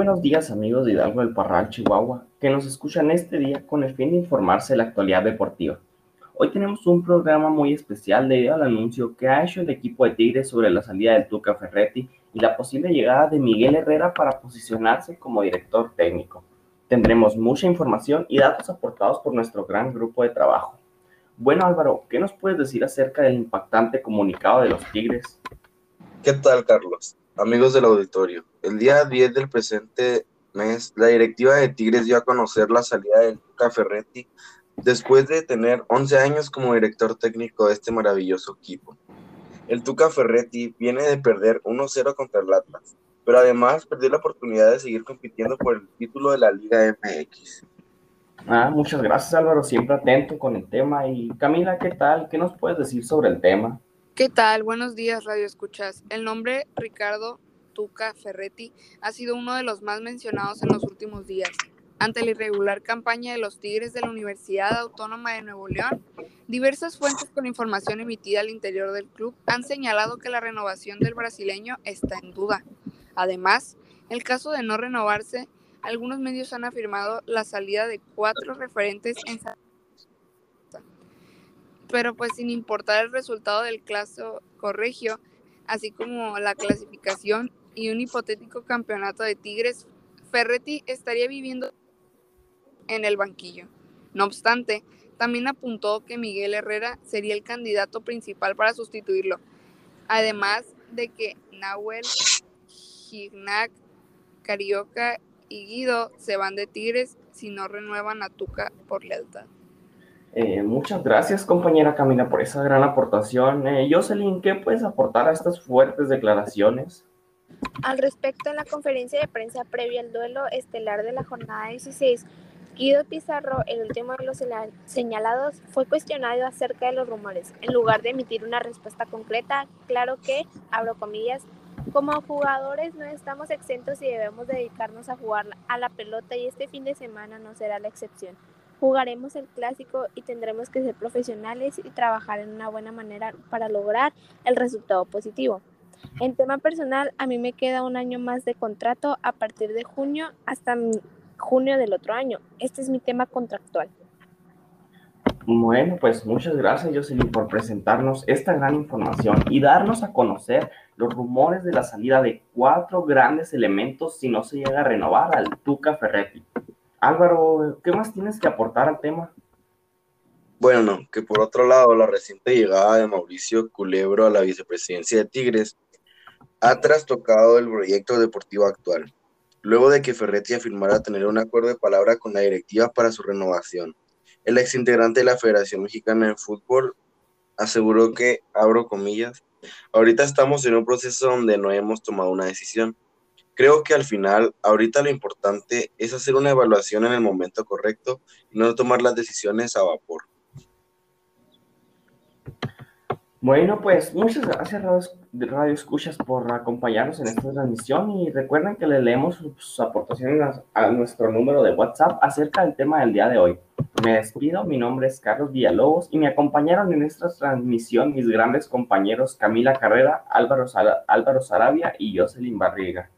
Buenos días amigos de Hidalgo del Parral, Chihuahua, que nos escuchan este día con el fin de informarse de la actualidad deportiva. Hoy tenemos un programa muy especial debido al anuncio que ha hecho el equipo de Tigres sobre la salida del Tuca Ferretti y la posible llegada de Miguel Herrera para posicionarse como director técnico. Tendremos mucha información y datos aportados por nuestro gran grupo de trabajo. Bueno Álvaro, ¿qué nos puedes decir acerca del impactante comunicado de los Tigres? ¿Qué tal Carlos? Amigos del auditorio, el día 10 del presente mes, la directiva de Tigres dio a conocer la salida del Tuca Ferretti después de tener 11 años como director técnico de este maravilloso equipo. El Tuca Ferretti viene de perder 1-0 contra el Atlas, pero además perdió la oportunidad de seguir compitiendo por el título de la Liga MX. Ah, muchas gracias Álvaro, siempre atento con el tema. Y Camila, ¿qué tal? ¿Qué nos puedes decir sobre el tema? ¿Qué tal? Buenos días, Radio Escuchas. El nombre Ricardo Tuca Ferretti ha sido uno de los más mencionados en los últimos días. Ante la irregular campaña de los Tigres de la Universidad Autónoma de Nuevo León, diversas fuentes con información emitida al interior del club han señalado que la renovación del brasileño está en duda. Además, el caso de no renovarse, algunos medios han afirmado la salida de cuatro referentes en pero pues sin importar el resultado del claso corregio, así como la clasificación y un hipotético campeonato de Tigres, Ferretti estaría viviendo en el banquillo. No obstante, también apuntó que Miguel Herrera sería el candidato principal para sustituirlo, además de que Nahuel, Gignac, Carioca y Guido se van de Tigres si no renuevan a Tuca por lealtad. Eh, muchas gracias, compañera Camila, por esa gran aportación. Eh, Jocelyn, ¿qué puedes aportar a estas fuertes declaraciones? Al respecto, en la conferencia de prensa previa al duelo estelar de la jornada 16, Guido Pizarro, el último de los señalados, fue cuestionado acerca de los rumores. En lugar de emitir una respuesta concreta, claro que, abro comillas, como jugadores no estamos exentos y debemos dedicarnos a jugar a la pelota y este fin de semana no será la excepción. Jugaremos el clásico y tendremos que ser profesionales y trabajar en una buena manera para lograr el resultado positivo. En tema personal, a mí me queda un año más de contrato a partir de junio hasta junio del otro año. Este es mi tema contractual. Bueno, pues muchas gracias Jocelyn por presentarnos esta gran información y darnos a conocer los rumores de la salida de cuatro grandes elementos si no se llega a renovar al Tuca Ferretti. Álvaro, ¿qué más tienes que aportar al tema? Bueno, que por otro lado, la reciente llegada de Mauricio Culebro a la vicepresidencia de Tigres ha trastocado el proyecto deportivo actual, luego de que Ferretti afirmara tener un acuerdo de palabra con la directiva para su renovación. El exintegrante de la Federación Mexicana de Fútbol aseguró que, abro comillas, ahorita estamos en un proceso donde no hemos tomado una decisión creo que al final, ahorita lo importante es hacer una evaluación en el momento correcto y no tomar las decisiones a vapor. Bueno, pues muchas gracias Radio, Escuchas por acompañarnos en esta transmisión y recuerden que le leemos sus aportaciones a nuestro número de WhatsApp acerca del tema del día de hoy. Me despido, mi nombre es Carlos Villalobos y me acompañaron en esta transmisión mis grandes compañeros Camila Carrera, Álvaro, Álvaro Sarabia y Jocelyn Barriga.